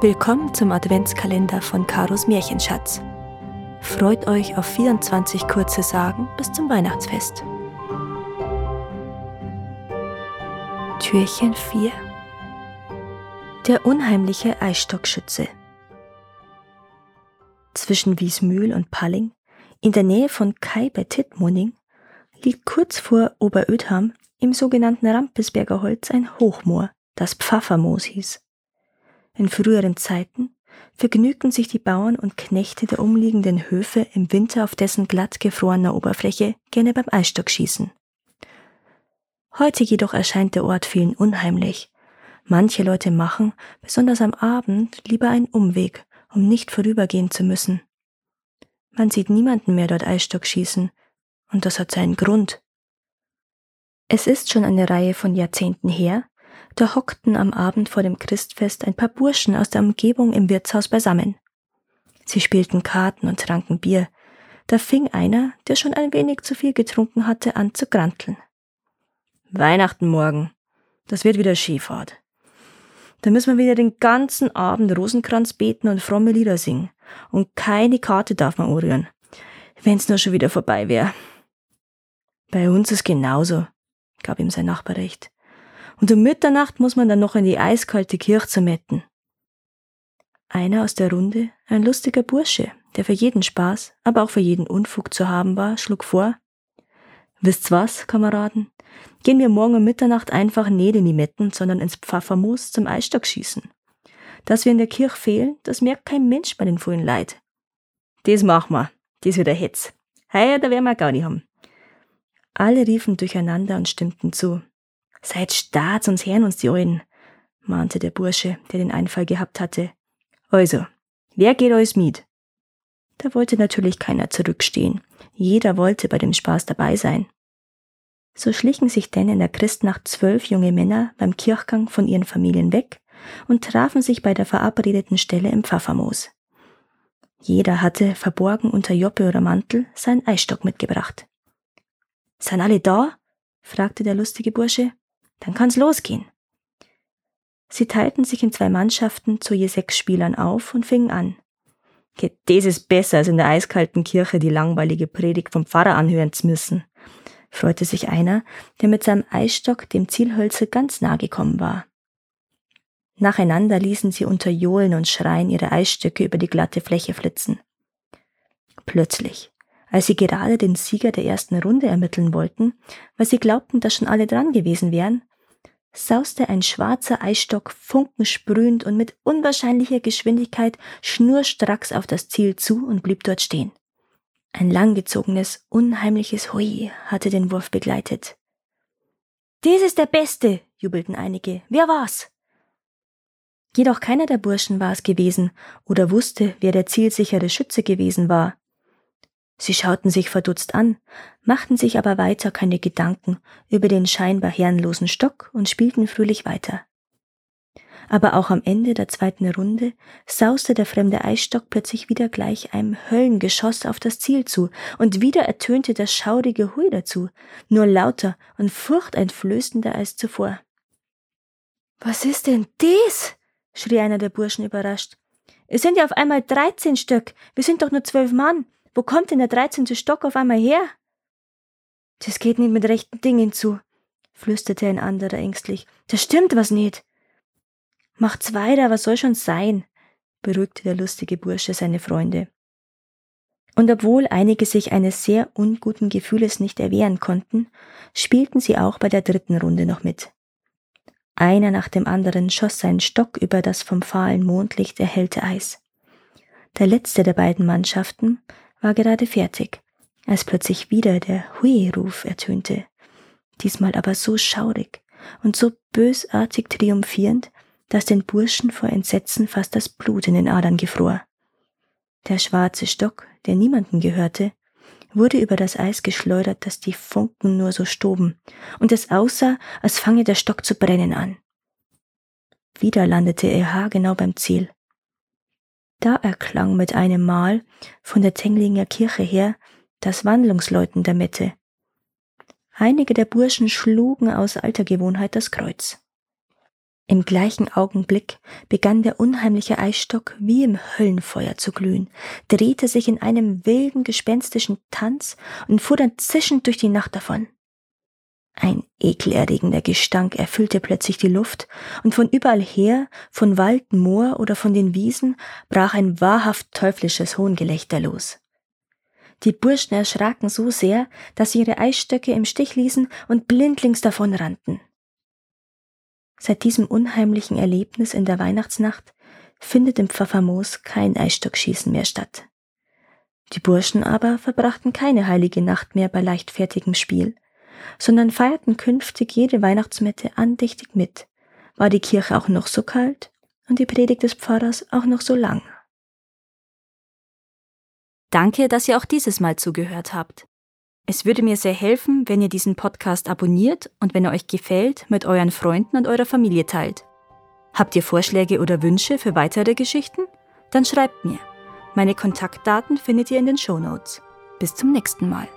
Willkommen zum Adventskalender von Karos Märchenschatz. Freut euch auf 24 kurze Sagen bis zum Weihnachtsfest. Türchen 4 Der unheimliche Eisstockschütze Zwischen Wiesmühl und Palling, in der Nähe von Kai bei Tittmoning, liegt kurz vor Oberödham im sogenannten Rampesberger Holz ein Hochmoor, das Pfaffermoos hieß. In früheren Zeiten vergnügten sich die Bauern und Knechte der umliegenden Höfe im Winter auf dessen glatt gefrorener Oberfläche gerne beim Eisstockschießen. Heute jedoch erscheint der Ort vielen unheimlich. Manche Leute machen, besonders am Abend, lieber einen Umweg, um nicht vorübergehen zu müssen. Man sieht niemanden mehr dort Eisstock schießen, und das hat seinen Grund. Es ist schon eine Reihe von Jahrzehnten her, da hockten am Abend vor dem Christfest ein paar Burschen aus der Umgebung im Wirtshaus beisammen. Sie spielten Karten und tranken Bier. Da fing einer, der schon ein wenig zu viel getrunken hatte, an zu granteln. Weihnachten morgen. Das wird wieder Skifahrt. Da müssen wir wieder den ganzen Abend Rosenkranz beten und fromme Lieder singen. Und keine Karte darf man anrühren. Wenn's nur schon wieder vorbei wäre. Bei uns ist genauso, gab ihm sein Nachbar recht und um Mitternacht muss man dann noch in die eiskalte Kirche Metten. Einer aus der Runde, ein lustiger Bursche, der für jeden Spaß, aber auch für jeden Unfug zu haben war, schlug vor, Wisst's was, Kameraden? Gehen wir morgen um Mitternacht einfach nicht in die Metten, sondern ins Pfaffermoos zum Eisstockschießen. Dass wir in der Kirche fehlen, das merkt kein Mensch bei den vollen Leid. Das machen wir, das wird der Hetz. Heuer, da werden wir gar nicht haben. Alle riefen durcheinander und stimmten zu. Seid stark, sonst hören uns die Alten, mahnte der Bursche, der den Einfall gehabt hatte. Also, wer geht euch mit? Da wollte natürlich keiner zurückstehen. Jeder wollte bei dem Spaß dabei sein. So schlichen sich denn in der Christnacht zwölf junge Männer beim Kirchgang von ihren Familien weg und trafen sich bei der verabredeten Stelle im Pfaffermoos. Jeder hatte, verborgen unter Joppe oder Mantel, seinen Eisstock mitgebracht. Sind alle da? fragte der lustige Bursche. Dann kann's losgehen. Sie teilten sich in zwei Mannschaften zu je sechs Spielern auf und fingen an. Das ist besser, als in der eiskalten Kirche die langweilige Predigt vom Pfarrer anhören zu müssen, freute sich einer, der mit seinem Eisstock dem Zielhölzer ganz nahe gekommen war. Nacheinander ließen sie unter Johlen und Schreien ihre Eisstöcke über die glatte Fläche flitzen. Plötzlich, als sie gerade den Sieger der ersten Runde ermitteln wollten, weil sie glaubten, dass schon alle dran gewesen wären, sauste ein schwarzer Eisstock funkensprühend und mit unwahrscheinlicher Geschwindigkeit schnurstracks auf das Ziel zu und blieb dort stehen. Ein langgezogenes, unheimliches Hui hatte den Wurf begleitet. Dies ist der Beste, jubelten einige. Wer war's? Jedoch keiner der Burschen war es gewesen oder wusste, wer der zielsichere Schütze gewesen war. Sie schauten sich verdutzt an, machten sich aber weiter keine Gedanken über den scheinbar herrenlosen Stock und spielten fröhlich weiter. Aber auch am Ende der zweiten Runde sauste der fremde Eisstock plötzlich wieder gleich einem Höllengeschoss auf das Ziel zu, und wieder ertönte das schaurige Hui dazu, nur lauter und furchteinflößender als zuvor. Was ist denn dies? schrie einer der Burschen überrascht. Es sind ja auf einmal dreizehn Stück, wir sind doch nur zwölf Mann. Wo kommt denn der dreizehnte Stock auf einmal her? Das geht nicht mit rechten Dingen zu, flüsterte ein anderer ängstlich. Da stimmt was nicht. Macht's weiter, was soll schon sein, beruhigte der lustige Bursche seine Freunde. Und obwohl einige sich eines sehr unguten Gefühles nicht erwehren konnten, spielten sie auch bei der dritten Runde noch mit. Einer nach dem anderen schoss seinen Stock über das vom fahlen Mondlicht erhellte Eis. Der letzte der beiden Mannschaften war gerade fertig, als plötzlich wieder der Hui-Ruf ertönte, diesmal aber so schaurig und so bösartig triumphierend, dass den Burschen vor Entsetzen fast das Blut in den Adern gefror. Der schwarze Stock, der niemanden gehörte, wurde über das Eis geschleudert, dass die Funken nur so stoben, und es aussah, als fange der Stock zu brennen an. Wieder landete er haargenau beim Ziel. Da erklang mit einem Mal von der Tenglinger Kirche her das Wandlungsläuten der Mette. Einige der Burschen schlugen aus alter Gewohnheit das Kreuz. Im gleichen Augenblick begann der unheimliche Eisstock wie im Höllenfeuer zu glühen, drehte sich in einem wilden, gespenstischen Tanz und fuhr dann zischend durch die Nacht davon. Ein ekelerregender Gestank erfüllte plötzlich die Luft, und von überall her, von Wald, Moor oder von den Wiesen, brach ein wahrhaft teuflisches Hohngelächter los. Die Burschen erschraken so sehr, dass sie ihre Eisstöcke im Stich ließen und blindlings davonrannten. Seit diesem unheimlichen Erlebnis in der Weihnachtsnacht findet im Pfaffermoos kein Eisstockschießen mehr statt. Die Burschen aber verbrachten keine heilige Nacht mehr bei leichtfertigem Spiel, sondern feierten künftig jede Weihnachtsmette andächtig mit, war die Kirche auch noch so kalt und die Predigt des Pfarrers auch noch so lang. Danke, dass ihr auch dieses Mal zugehört habt. Es würde mir sehr helfen, wenn ihr diesen Podcast abonniert und wenn er euch gefällt, mit euren Freunden und eurer Familie teilt. Habt ihr Vorschläge oder Wünsche für weitere Geschichten? Dann schreibt mir. Meine Kontaktdaten findet ihr in den Show Notes. Bis zum nächsten Mal.